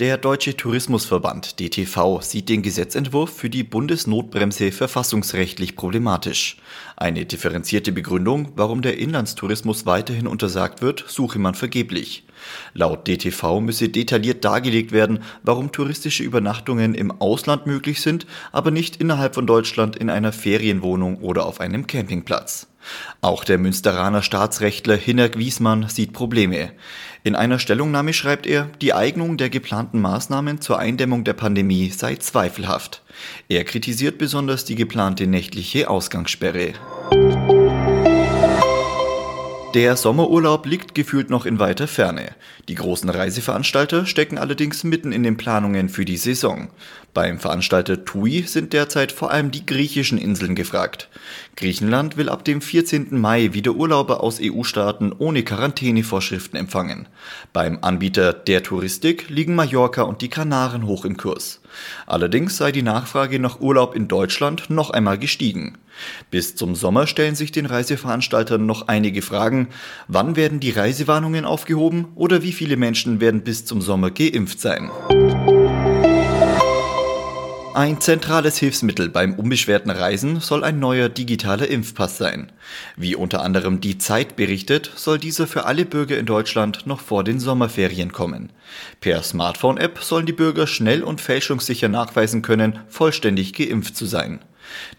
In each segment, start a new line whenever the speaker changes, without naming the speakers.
Der Deutsche Tourismusverband DTV sieht den Gesetzentwurf für die Bundesnotbremse verfassungsrechtlich problematisch. Eine differenzierte Begründung, warum der Inlandstourismus weiterhin untersagt wird, suche man vergeblich. Laut DTV müsse detailliert dargelegt werden, warum touristische Übernachtungen im Ausland möglich sind, aber nicht innerhalb von Deutschland in einer Ferienwohnung oder auf einem Campingplatz. Auch der Münsteraner Staatsrechtler Hinnerk Wiesmann sieht Probleme. In einer Stellungnahme schreibt er, die Eignung der geplanten Maßnahmen zur Eindämmung der Pandemie sei zweifelhaft. Er kritisiert besonders die geplante nächtliche Ausgangssperre. Der Sommerurlaub liegt gefühlt noch in weiter Ferne. Die großen Reiseveranstalter stecken allerdings mitten in den Planungen für die Saison. Beim Veranstalter TUI sind derzeit vor allem die griechischen Inseln gefragt. Griechenland will ab dem 14. Mai wieder Urlauber aus EU-Staaten ohne Quarantänevorschriften empfangen. Beim Anbieter der Touristik liegen Mallorca und die Kanaren hoch im Kurs. Allerdings sei die Nachfrage nach Urlaub in Deutschland noch einmal gestiegen. Bis zum Sommer stellen sich den Reiseveranstaltern noch einige Fragen. Wann werden die Reisewarnungen aufgehoben oder wie viele Menschen werden bis zum Sommer geimpft sein? Ein zentrales Hilfsmittel beim unbeschwerten Reisen soll ein neuer digitaler Impfpass sein. Wie unter anderem die Zeit berichtet, soll dieser für alle Bürger in Deutschland noch vor den Sommerferien kommen. Per Smartphone-App sollen die Bürger schnell und fälschungssicher nachweisen können, vollständig geimpft zu sein.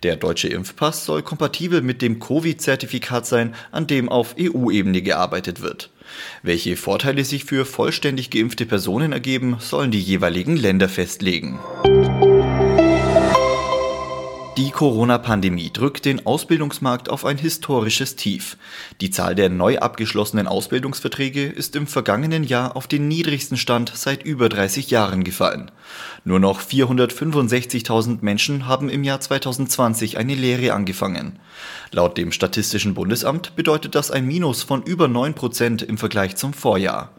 Der deutsche Impfpass soll kompatibel mit dem Covid-Zertifikat sein, an dem auf EU-Ebene gearbeitet wird. Welche Vorteile sich für vollständig geimpfte Personen ergeben, sollen die jeweiligen Länder festlegen. Die Corona-Pandemie drückt den Ausbildungsmarkt auf ein historisches Tief. Die Zahl der neu abgeschlossenen Ausbildungsverträge ist im vergangenen Jahr auf den niedrigsten Stand seit über 30 Jahren gefallen. Nur noch 465.000 Menschen haben im Jahr 2020 eine Lehre angefangen. Laut dem Statistischen Bundesamt bedeutet das ein Minus von über 9 Prozent im Vergleich zum Vorjahr.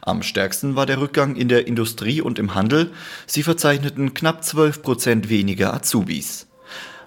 Am stärksten war der Rückgang in der Industrie und im Handel. Sie verzeichneten knapp 12 Prozent weniger Azubis.